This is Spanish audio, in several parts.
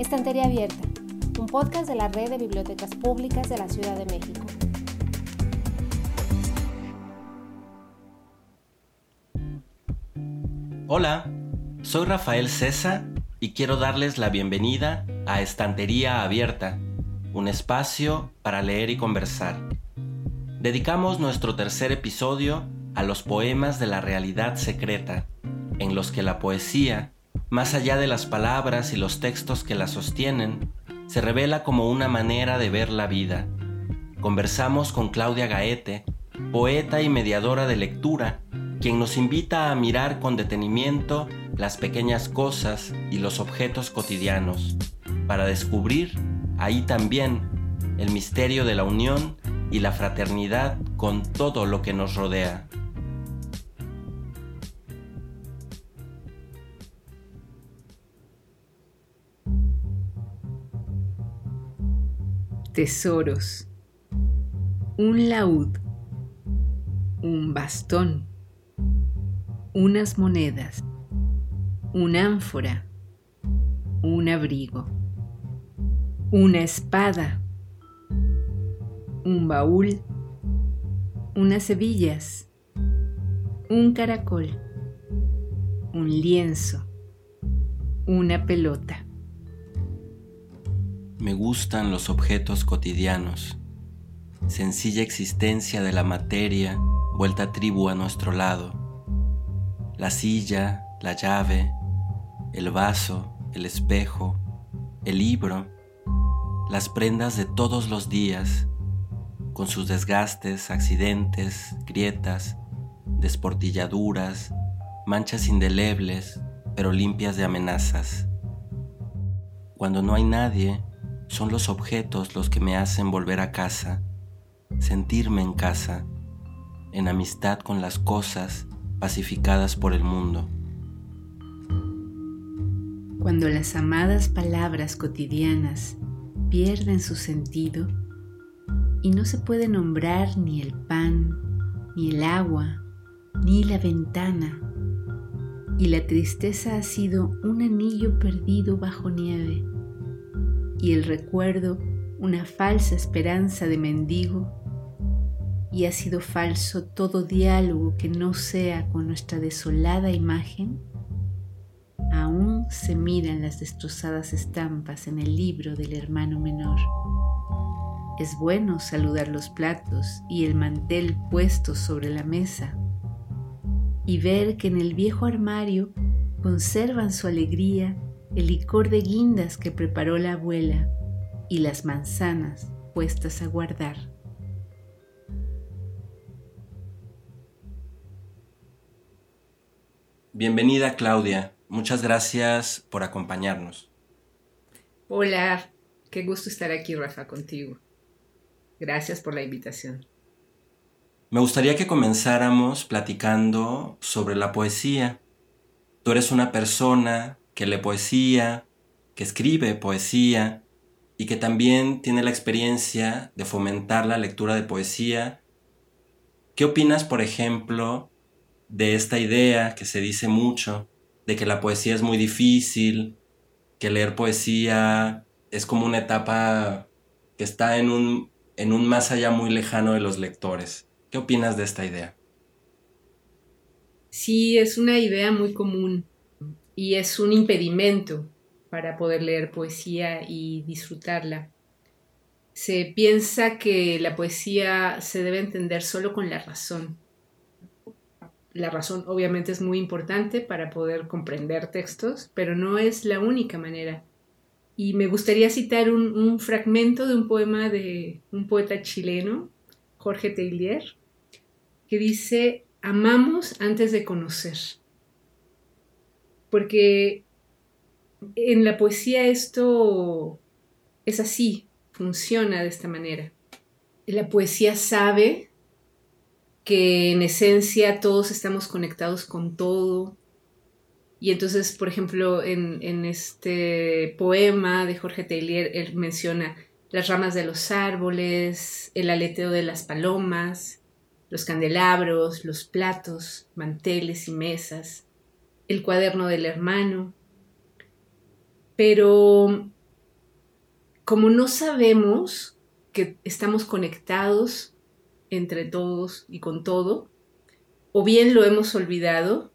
Estantería Abierta, un podcast de la Red de Bibliotecas Públicas de la Ciudad de México. Hola, soy Rafael César y quiero darles la bienvenida a Estantería Abierta, un espacio para leer y conversar. Dedicamos nuestro tercer episodio a los poemas de la realidad secreta, en los que la poesía, más allá de las palabras y los textos que la sostienen, se revela como una manera de ver la vida. Conversamos con Claudia Gaete, poeta y mediadora de lectura, quien nos invita a mirar con detenimiento las pequeñas cosas y los objetos cotidianos, para descubrir ahí también el misterio de la unión y la fraternidad con todo lo que nos rodea. Tesoros. Un laúd. Un bastón. Unas monedas. Una ánfora. Un abrigo. Una espada. Un baúl. Unas hebillas. Un caracol. Un lienzo. Una pelota. Me gustan los objetos cotidianos, sencilla existencia de la materia vuelta tribu a nuestro lado. La silla, la llave, el vaso, el espejo, el libro, las prendas de todos los días, con sus desgastes, accidentes, grietas, desportilladuras, manchas indelebles, pero limpias de amenazas. Cuando no hay nadie, son los objetos los que me hacen volver a casa, sentirme en casa, en amistad con las cosas pacificadas por el mundo. Cuando las amadas palabras cotidianas pierden su sentido y no se puede nombrar ni el pan, ni el agua, ni la ventana, y la tristeza ha sido un anillo perdido bajo nieve, y el recuerdo una falsa esperanza de mendigo, y ha sido falso todo diálogo que no sea con nuestra desolada imagen, aún se miran las destrozadas estampas en el libro del hermano menor. Es bueno saludar los platos y el mantel puesto sobre la mesa y ver que en el viejo armario conservan su alegría el licor de guindas que preparó la abuela y las manzanas puestas a guardar. Bienvenida Claudia, muchas gracias por acompañarnos. Hola, qué gusto estar aquí Rafa contigo. Gracias por la invitación. Me gustaría que comenzáramos platicando sobre la poesía. Tú eres una persona que lee poesía, que escribe poesía y que también tiene la experiencia de fomentar la lectura de poesía. ¿Qué opinas, por ejemplo, de esta idea que se dice mucho, de que la poesía es muy difícil, que leer poesía es como una etapa que está en un, en un más allá muy lejano de los lectores? ¿Qué opinas de esta idea? Sí, es una idea muy común y es un impedimento para poder leer poesía y disfrutarla. Se piensa que la poesía se debe entender solo con la razón. La razón obviamente es muy importante para poder comprender textos, pero no es la única manera. Y me gustaría citar un, fragmento de un poema de un poeta chileno, Jorge Teillier, que dice, amamos antes de conocer porque en la poesía esto es así, funciona de esta manera. La poesía sabe que en esencia todos estamos conectados con todo. Y entonces, por ejemplo, en, este poema de Jorge Taylor, él menciona las ramas de los árboles, el aleteo de las palomas, los candelabros, los platos, manteles y mesas el cuaderno del hermano. Pero como no sabemos que estamos conectados entre todos y con todo, o bien lo hemos olvidado,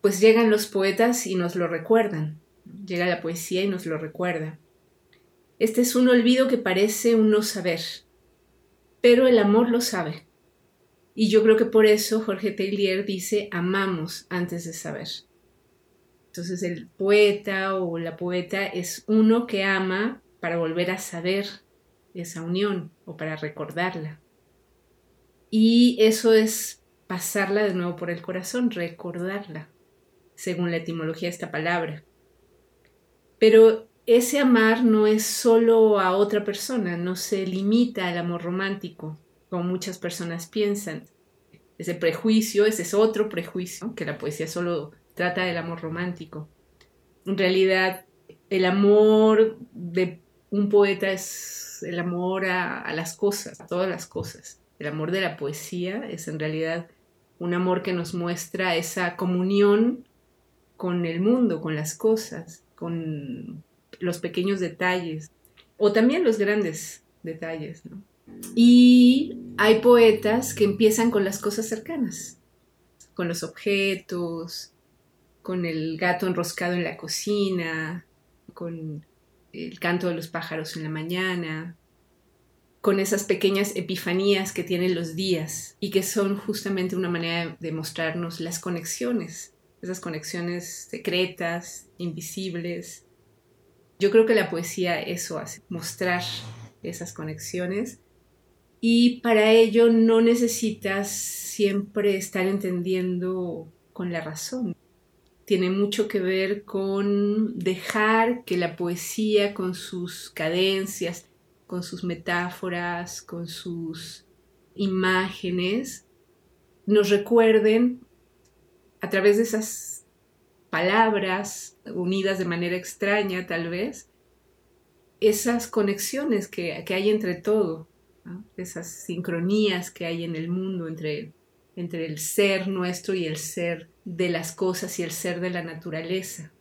pues llegan los poetas y nos lo recuerdan. Llega la poesía y nos lo recuerda. Este es un olvido que parece un no saber, pero el amor lo sabe. Y yo creo que por eso Jorge Taylor dice amamos antes de saber. Entonces el poeta o la poeta es uno que ama para volver a saber esa unión o para recordarla. Y eso es pasarla de nuevo por el corazón, recordarla, según la etimología de esta palabra. Pero ese amar no es solo a otra persona, no se limita al amor romántico, como muchas personas piensan. Ese prejuicio, ese es otro prejuicio, que la poesía solo trata del amor romántico. En realidad, el amor de un poeta es el amor a, las cosas, a todas las cosas. El amor de la poesía es en realidad un amor que nos muestra esa comunión con el mundo, con las cosas, con los pequeños detalles o también los grandes detalles. Y hay poetas que empiezan con las cosas cercanas, con los objetos, con el gato enroscado en la cocina, con el canto de los pájaros en la mañana, con esas pequeñas epifanías que tienen los días y que son justamente una manera de mostrarnos las conexiones, esas conexiones secretas, invisibles. Yo creo que la poesía eso hace, mostrar esas conexiones y para ello no necesitas siempre estar entendiendo con la razón. Tiene mucho que ver con dejar que la poesía con sus cadencias, con sus metáforas, con sus imágenes, nos recuerden a través de esas palabras unidas de manera extraña tal vez, esas conexiones que, hay entre todo, esas sincronías que hay en el mundo entre, entre el ser nuestro y el ser de las cosas y el ser de la naturaleza.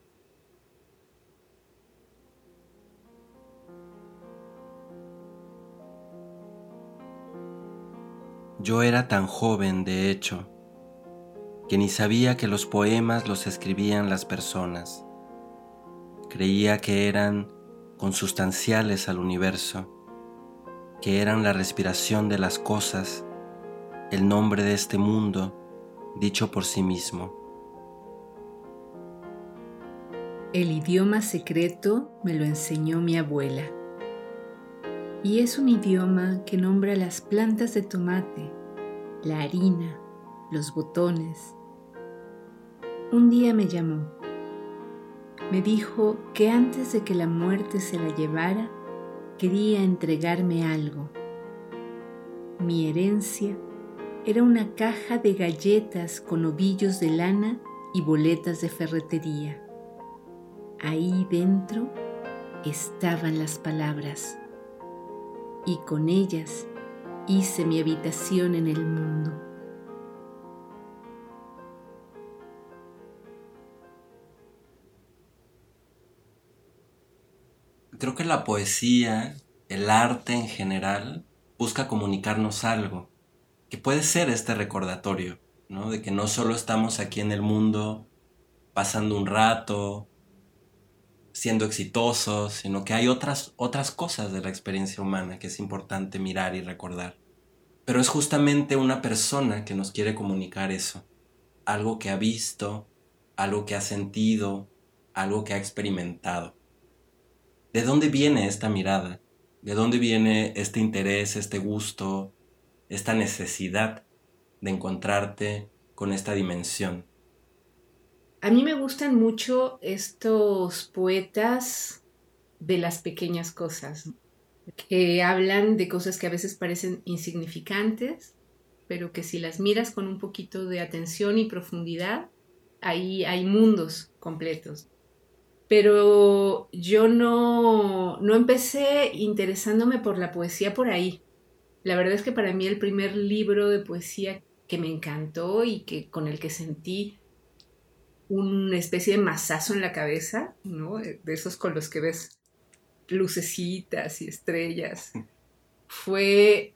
Yo era tan joven, de hecho, que ni sabía que los poemas los escribían las personas. Creía que eran consustanciales al universo, que eran la respiración de las cosas, el nombre de este mundo dicho por sí mismo. El idioma secreto me lo enseñó mi abuela y es un idioma que nombra las plantas de tomate, la harina, los botones. Un día me llamó. Me dijo que antes de que la muerte se la llevara, quería entregarme algo. Mi herencia era una caja de galletas con ovillos de lana y boletas de ferretería. Ahí dentro estaban las palabras y con ellas hice mi habitación en el mundo. Creo que la poesía, el arte en general, busca comunicarnos algo, que puede ser este recordatorio, ¿no? De que no solo estamos aquí en el mundo pasando un rato, siendo exitosos, sino que hay otras, otras cosas de la experiencia humana que es importante mirar y recordar. Pero es justamente una persona que nos quiere comunicar eso, algo que ha visto, algo que ha sentido, algo que ha experimentado. ¿De dónde viene esta mirada? ¿De dónde viene este interés, este gusto, esta necesidad de encontrarte con esta dimensión? A mí me gustan mucho estos poetas de las pequeñas cosas, que hablan de cosas que a veces parecen insignificantes, pero que si las miras con un poquito de atención y profundidad, ahí hay mundos completos. Pero yo no, no empecé interesándome por la poesía por ahí. La verdad es que para mí el primer libro de poesía que me encantó y que con el que sentí una especie de mazazo en la cabeza, ¿no? De esos con los que ves lucecitas y estrellas. Fue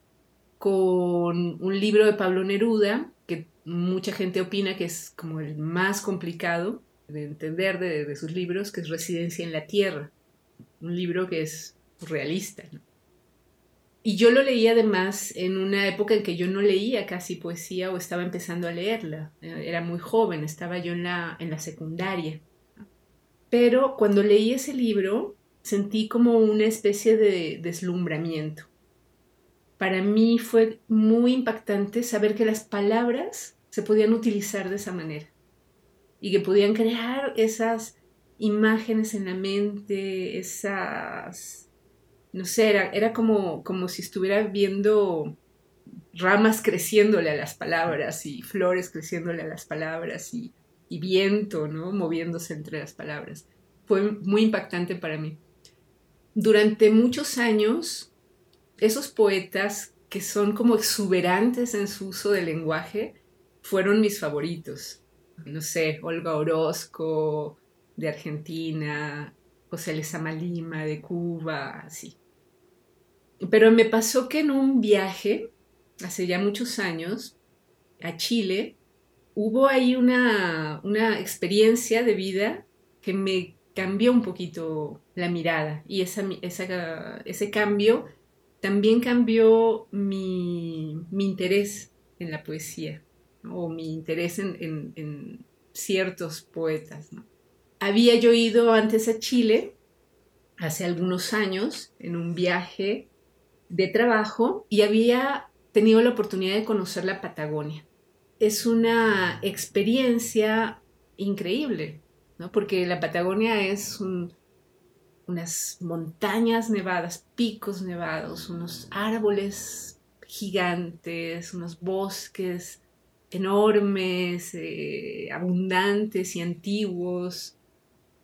con un libro de Pablo Neruda, que mucha gente opina que es como el más complicado de entender de, sus libros, que es Residencia en la Tierra, un libro que es realista. Y yo lo leí además en una época en que yo no leía casi poesía o estaba empezando a leerla. Era muy joven, estaba yo en la, en la secundaria. Pero cuando leí ese libro sentí como una especie de deslumbramiento. Para mí fue muy impactante saber que las palabras se podían utilizar de esa manera y que podían crear esas imágenes en la mente, esas, no sé, era, como, como si estuviera viendo ramas creciéndole a las palabras y flores creciéndole a las palabras y, y viento, ¿no? Moviéndose entre las palabras. Fue muy impactante para mí. Durante muchos años, esos poetas que son como exuberantes en su uso del lenguaje fueron mis favoritos no sé, Olga Orozco de Argentina, José Lezama Lima de Cuba, así. Pero me pasó que en un viaje, hace ya muchos años, a Chile, hubo ahí una, una experiencia de vida que me cambió un poquito la mirada y esa, ese cambio también cambió mi, mi interés en la poesía o mi interés en, ciertos poetas. Había yo ido antes a Chile, hace algunos años, en un viaje de trabajo y había tenido la oportunidad de conocer la Patagonia. Es una experiencia increíble, ¿no? porque la Patagonia es unas montañas nevadas, picos nevados, unos árboles gigantes, unos bosques enormes, eh, abundantes y antiguos,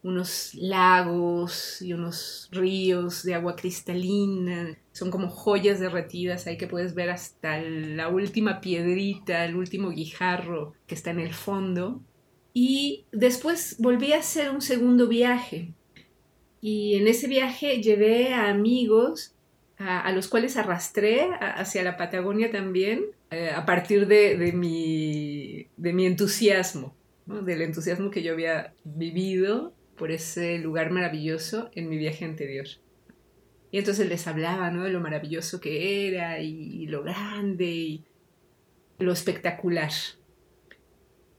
unos lagos y unos ríos de agua cristalina. Son como joyas derretidas ahí que puedes ver hasta la última piedrita, el último guijarro que está en el fondo. Y después volví a hacer un segundo viaje. Y en ese viaje llevé a amigos a, los cuales arrastré hacia la Patagonia también eh, a partir de, mi, de mi entusiasmo, del entusiasmo que yo había vivido por ese lugar maravilloso en mi viaje anterior. Y entonces les hablaba ¿no? de lo maravilloso que era y, lo grande y lo espectacular.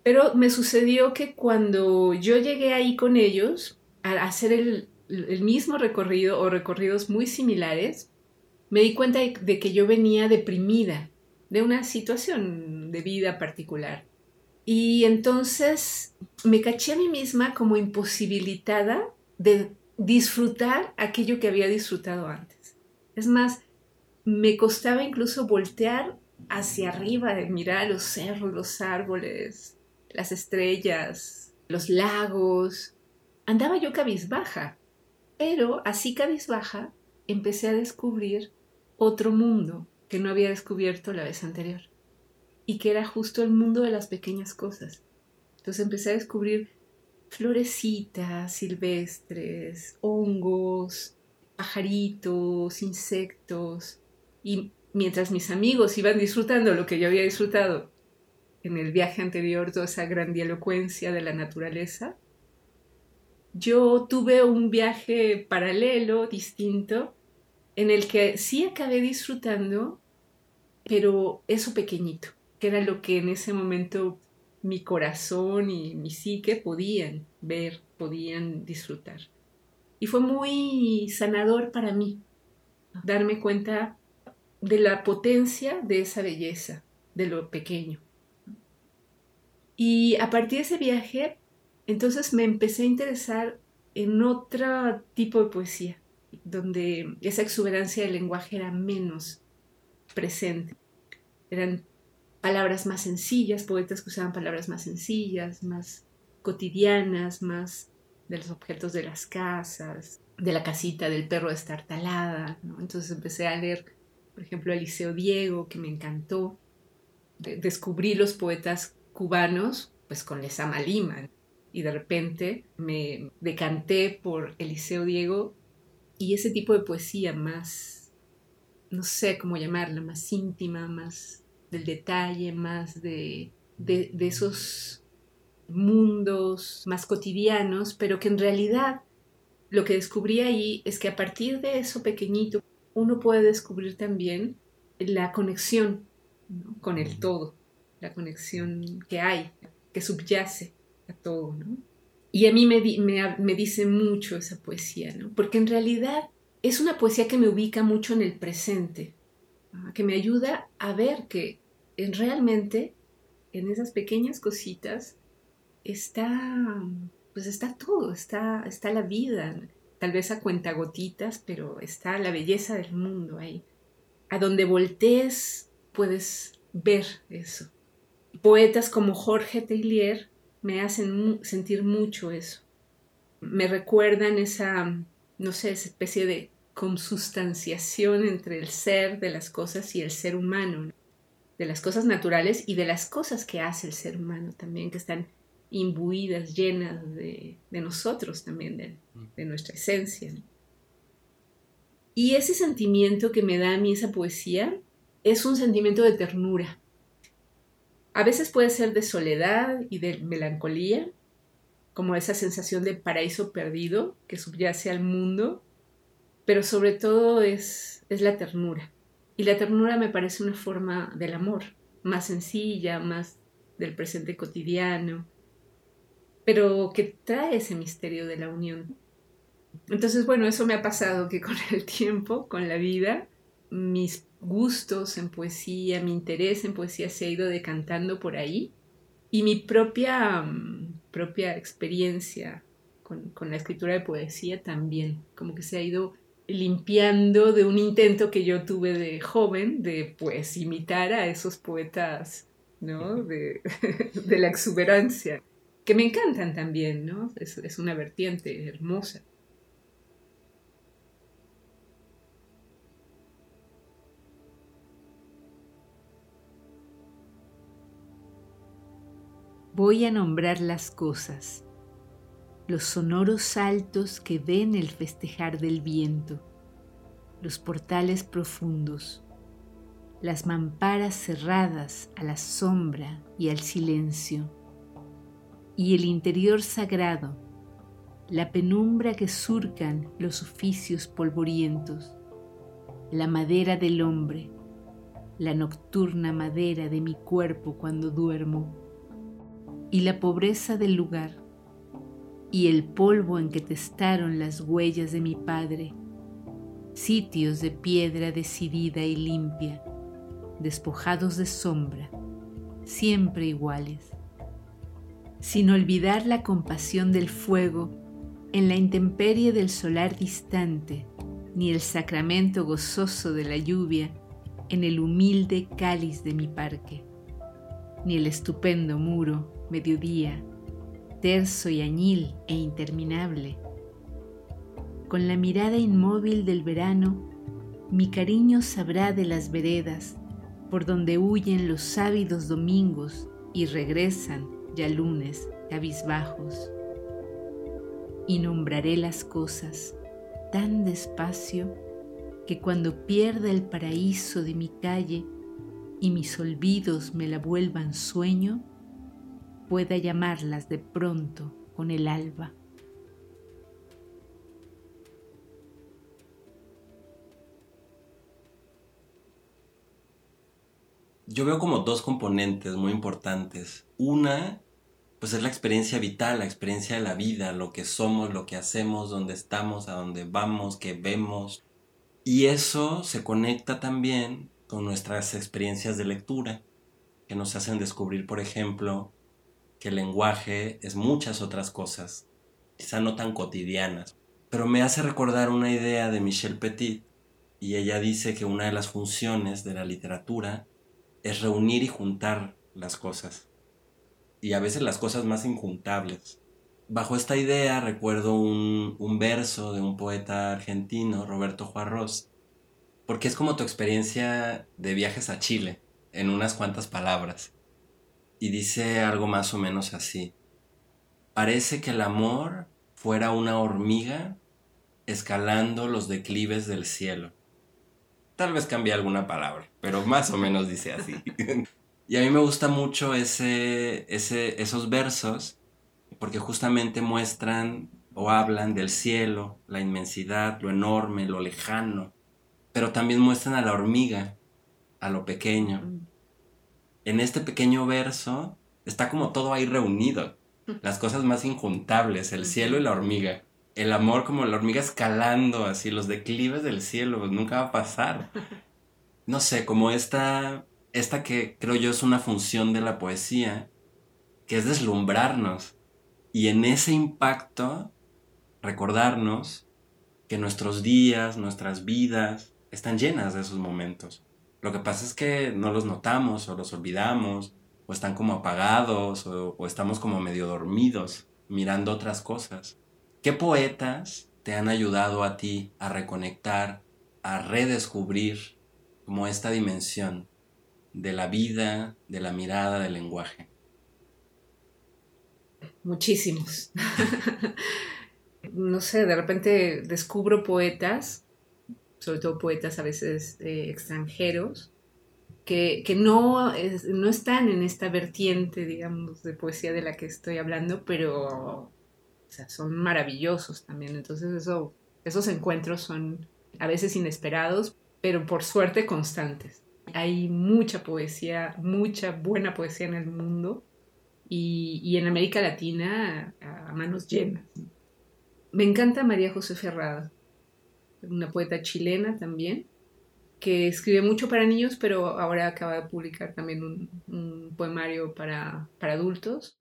Pero me sucedió que cuando yo llegué ahí con ellos, a hacer el, el mismo recorrido o recorridos muy similares, me di cuenta de que yo venía deprimida de una situación de vida particular. Y entonces me caché a mí misma como imposibilitada de disfrutar aquello que había disfrutado antes. Es más, me costaba incluso voltear hacia arriba, de mirar los cerros, los árboles, las estrellas, los lagos. Andaba yo cabizbaja, pero así cabizbaja empecé a descubrir otro mundo que no había descubierto la vez anterior y que era justo el mundo de las pequeñas cosas. Entonces empecé a descubrir florecitas silvestres, hongos, pajaritos, insectos y mientras mis amigos iban disfrutando lo que yo había disfrutado en el viaje anterior, toda esa grandilocuencia de la naturaleza, yo tuve un viaje paralelo, distinto, en el que sí acabé disfrutando, pero eso pequeñito, que era lo que en ese momento mi corazón y mi psique podían ver, podían disfrutar. Y fue muy sanador para mí darme cuenta de la potencia de esa belleza, de lo pequeño. Y a partir de ese viaje, entonces me empecé a interesar en otro tipo de poesía donde esa exuberancia del lenguaje era menos presente. Eran palabras más sencillas, poetas que usaban palabras más sencillas, más cotidianas, más de los objetos de las casas, de la casita del perro destartalada. Entonces empecé a leer, por ejemplo, Eliseo Diego, que me encantó. descubrí los poetas cubanos, pues con Lezama Lima. Y de repente me decanté por Eliseo Diego Y ese tipo de poesía más, no sé cómo llamarla, más íntima, más del detalle, más de, de, de esos mundos más cotidianos, pero que en realidad lo que descubrí ahí es que a partir de eso pequeñito uno puede descubrir también la conexión con el todo, la conexión que hay, que subyace a todo. ¿no? Y a mí me, me, dice mucho esa poesía, ¿no? porque en realidad es una poesía que me ubica mucho en el presente, que me ayuda a ver que en realmente en esas pequeñas cositas está, pues está todo, está, está la vida, tal vez a cuentagotitas, pero está la belleza del mundo ahí. A donde voltees puedes ver eso. Poetas como Jorge Taylor me hacen sentir mucho eso. Me recuerdan esa, no sé, esa especie de consustanciación entre el ser de las cosas y el ser humano, de las cosas naturales y de las cosas que hace el ser humano también, que están imbuidas, llenas de, nosotros también, de, nuestra esencia. Y ese sentimiento que me da a mí esa poesía es un sentimiento de ternura. A veces puede ser de soledad y de melancolía, como esa sensación de paraíso perdido que subyace al mundo, pero sobre todo es, es la ternura. Y la ternura me parece una forma del amor, más sencilla, más del presente cotidiano, pero que trae ese misterio de la unión. Entonces, bueno, eso me ha pasado que con el tiempo, con la vida, mis gustos en poesía, mi interés en poesía se ha ido decantando por ahí y mi propia, mm, propia experiencia con, con, la escritura de poesía también, como que se ha ido limpiando de un intento que yo tuve de joven de pues imitar a esos poetas, ¿no? De, de la exuberancia que me encantan también, ¿no? Es, una vertiente hermosa. Voy a nombrar las cosas, los sonoros saltos que ven el festejar del viento, los portales profundos, las mamparas cerradas a la sombra y al silencio y el interior sagrado, la penumbra que surcan los oficios polvorientos, la madera del hombre, la nocturna madera de mi cuerpo cuando duermo, y la pobreza del lugar, y el polvo en que testaron las huellas de mi padre, sitios de piedra decidida y limpia, despojados de sombra, siempre iguales sin olvidar la compasión del fuego en la intemperie del solar distante, ni el sacramento gozoso de la lluvia en el humilde cáliz de mi parque, ni el estupendo muro, mediodía, terso y añil e interminable. Con la mirada inmóvil del verano, mi cariño sabrá de las veredas por donde huyen los ávidos domingos y regresan ya lunes, cabizbajos, y nombraré las cosas tan despacio que cuando pierda el paraíso de mi calle y mis olvidos me la vuelvan sueño, pueda llamarlas de pronto con el alba. Yo veo como dos componentes muy importantes. Una pues es la experiencia vital, la experiencia de la vida, lo que somos, lo que hacemos, dónde estamos, a dónde vamos, qué vemos. Y eso se conecta también con nuestras experiencias de lectura, que nos hacen descubrir, por ejemplo, que el lenguaje es muchas otras cosas, quizá no tan cotidianas. Pero me hace recordar una idea de Michelle Petit, y ella dice que una de las funciones de la literatura es reunir y juntar las cosas y a veces las cosas más injuntables. Bajo esta idea recuerdo un, verso de un poeta argentino, Roberto Juarros, porque es como tu experiencia de viajes a Chile, en unas cuantas palabras. Y dice algo más o menos así. Parece que el amor fuera una hormiga escalando los declives del cielo. Tal vez cambie alguna palabra, pero más o menos dice así. y a mí me gusta mucho ese, ese, esos versos porque justamente muestran o hablan del cielo, la inmensidad, lo enorme, lo lejano, pero también muestran a la hormiga, a lo pequeño. En este pequeño verso está como todo ahí reunido, las cosas más injuntables, el cielo y la hormiga. El amor como la hormiga escalando así, los declives del cielo, pues nunca va a pasar. No sé, como esta, esta que creo yo es una función de la poesía, que es deslumbrarnos. Y en ese impacto, recordarnos que nuestros días, nuestras vidas, están llenas de esos momentos. Lo que pasa es que no los notamos o los olvidamos o están como apagados o, estamos como medio dormidos mirando otras cosas. ¿Qué poetas te han ayudado a ti a reconectar, a redescubrir como esta dimensión de la vida, de la mirada, del lenguaje? Muchísimos. no sé, de repente descubro poetas, sobre todo poetas a veces eh, extranjeros, que, no, no están en esta vertiente, digamos, de poesía de la que estoy hablando, pero son maravillosos también. Entonces eso, esos encuentros son a veces inesperados, pero por suerte constantes. Hay mucha poesía, mucha buena poesía en el mundo y, en América Latina a, a manos llenas. Me encanta María José Ferrada, una poeta chilena también, que escribe mucho para niños, pero ahora acaba de publicar también un, poemario para, para, adultos.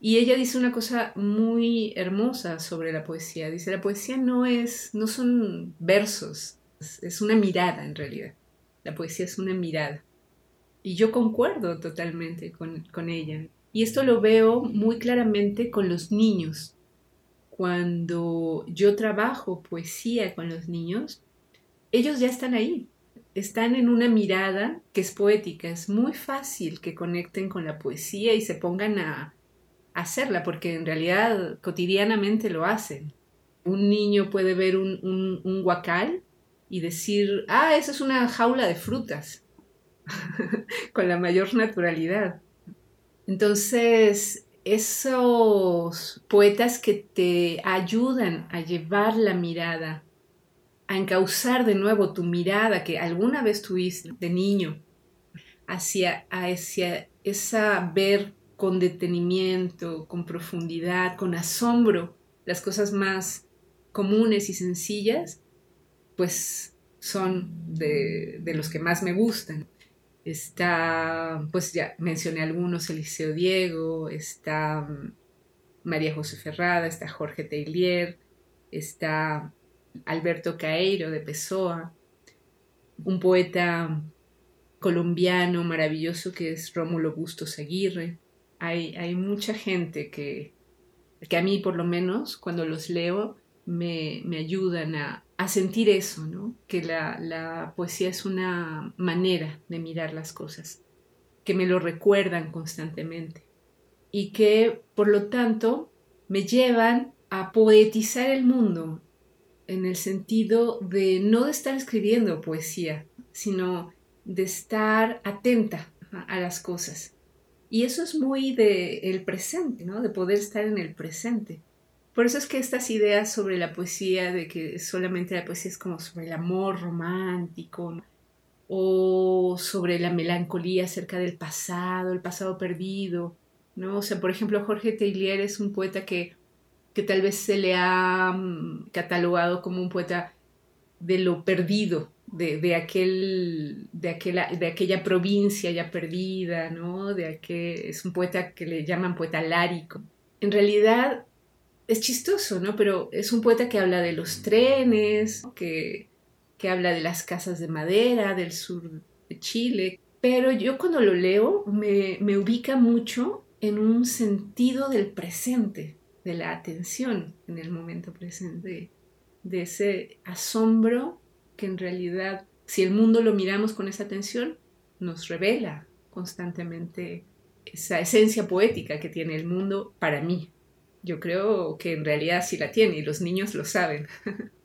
Y ella dice una cosa muy hermosa sobre la poesía. Dice, la poesía no es, no son versos, es, una mirada en realidad. La poesía es una mirada. Y yo concuerdo totalmente con, con ella. Y esto lo veo muy claramente con los niños. Cuando yo trabajo poesía con los niños, ellos ya están ahí, están en una mirada que es poética. Es muy fácil que conecten con la poesía y se pongan a, hacerla, porque en realidad cotidianamente lo hacen. Un niño puede ver un, un, un guacal y decir, ah, esa es una jaula de frutas, con la mayor naturalidad. Entonces, esos poetas que te ayudan a llevar la mirada a encauzar de nuevo tu mirada que alguna vez tuviste de niño hacia, hacia esa ver con detenimiento, con profundidad, con asombro las cosas más comunes y sencillas, pues son de, de los que más me gustan. Está, pues ya mencioné algunos, Eliseo Diego, está mm, María José Ferrada, está Jorge Teilier, está Alberto Caeiro de Pessoa, un poeta colombiano maravilloso que es Rómulo Bustos Aguirre. Hay, hay mucha gente que, que a mí por lo menos cuando los leo me, me ayudan a, a, sentir eso, ¿no? que la, poesía es una manera de mirar las cosas, que me lo recuerdan constantemente y que por lo tanto me llevan a poetizar el mundo en el sentido de no de estar escribiendo poesía, sino de estar atenta a las cosas. Y eso es muy de el presente, ¿no? De poder estar en el presente. Por eso es que estas ideas sobre la poesía, de que solamente la poesía es como sobre el amor romántico, o sobre la melancolía acerca del pasado, el pasado perdido, ¿no? O sea, por ejemplo, Jorge Teillier es un poeta que que tal vez se le ha mm, catalogado como un poeta de lo perdido, de, aquel, de, aquella, de aquella provincia ya perdida, ¿no? De aquel, es un poeta que le llaman poeta lárico. En realidad es chistoso, ¿no? Pero es un poeta que habla de los trenes, que, que habla de las casas de madera del sur de Chile. Pero yo cuando lo leo me, me ubica mucho en un sentido del presente, de la atención en el momento presente, de ese asombro que en realidad, si el mundo lo miramos con esa atención, nos revela constantemente esa esencia poética que tiene el mundo para mí. Yo creo que en realidad sí la tiene y los niños lo saben.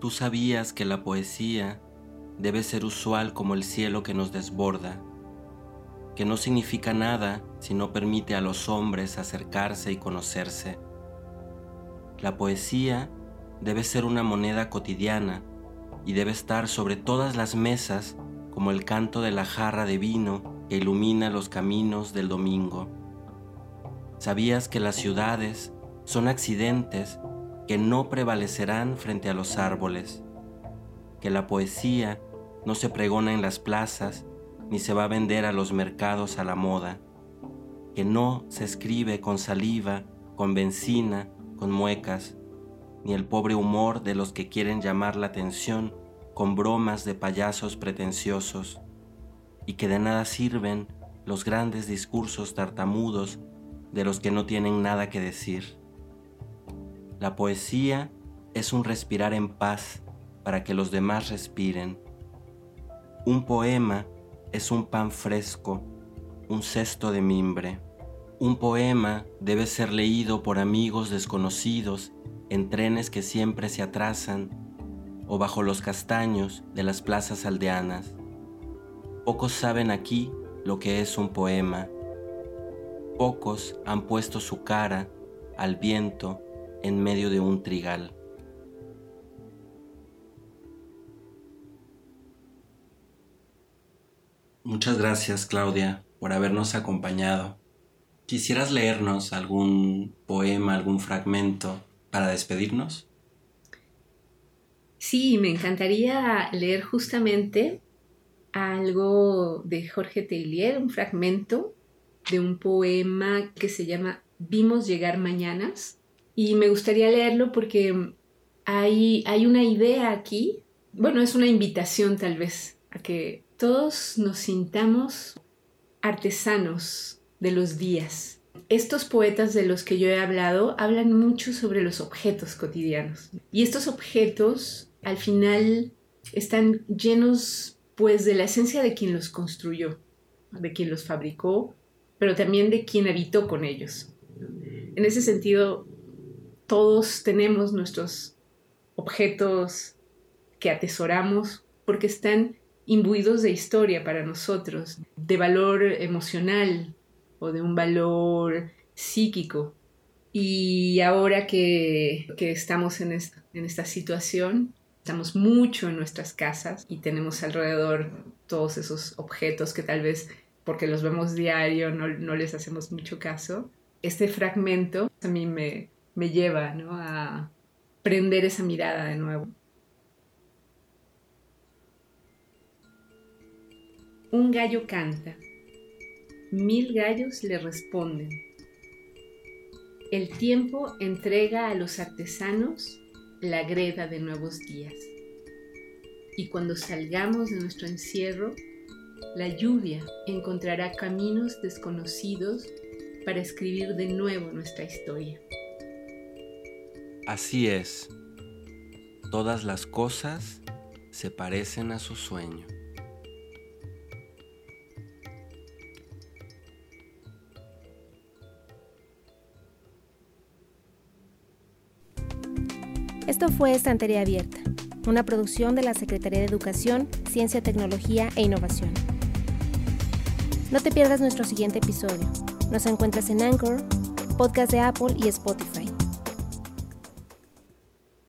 Tú sabías que la poesía debe ser usual como el cielo que nos desborda, que no significa nada si no permite a los hombres acercarse y conocerse. La poesía debe ser una moneda cotidiana y debe estar sobre todas las mesas como el canto de la jarra de vino que ilumina los caminos del domingo. Sabías que las ciudades son accidentes que no prevalecerán frente a los árboles, que la poesía no se pregona en las plazas ni se va a vender a los mercados a la moda, que no se escribe con saliva, con benzina, con muecas, ni el pobre humor de los que quieren llamar la atención con bromas de payasos pretenciosos, y que de nada sirven los grandes discursos tartamudos de los que no tienen nada que decir. La poesía es un respirar en paz para que los demás respiren. Un poema es un pan fresco, un cesto de mimbre. Un poema debe ser leído por amigos desconocidos en trenes que siempre se atrasan o bajo los castaños de las plazas aldeanas. Pocos saben aquí lo que es un poema. Pocos han puesto su cara al viento en medio de un trigal. Muchas gracias Claudia por habernos acompañado. ¿Quisieras leernos algún poema, algún fragmento para despedirnos? Sí, me encantaría leer justamente algo de Jorge Tellier, un fragmento de un poema que se llama Vimos llegar mañanas y me gustaría leerlo porque hay, hay una idea aquí, bueno, es una invitación tal vez a que todos nos sintamos artesanos de los días. Estos poetas de los que yo he hablado hablan mucho sobre los objetos cotidianos. Y estos objetos al final están llenos pues de la esencia de quien los construyó, de quien los fabricó, pero también de quien habitó con ellos. En ese sentido, todos tenemos nuestros objetos que atesoramos porque están imbuidos de historia para nosotros, de valor emocional o de un valor psíquico. Y ahora que, estamos en esta, situación, estamos mucho en nuestras casas y tenemos alrededor todos esos objetos que tal vez porque los vemos diario no, no les hacemos mucho caso. Este fragmento a mí me, me lleva a prender esa mirada de nuevo. Un gallo canta, mil gallos le responden. El tiempo entrega a los artesanos la greda de nuevos días. Y cuando salgamos de nuestro encierro, la lluvia encontrará caminos desconocidos para escribir de nuevo nuestra historia. Así es, todas las cosas se parecen a su sueño. Esto fue Estantería Abierta, una producción de la Secretaría de Educación, Ciencia, Tecnología e Innovación. No te pierdas nuestro siguiente episodio. Nos encuentras en Anchor, podcast de Apple y Spotify.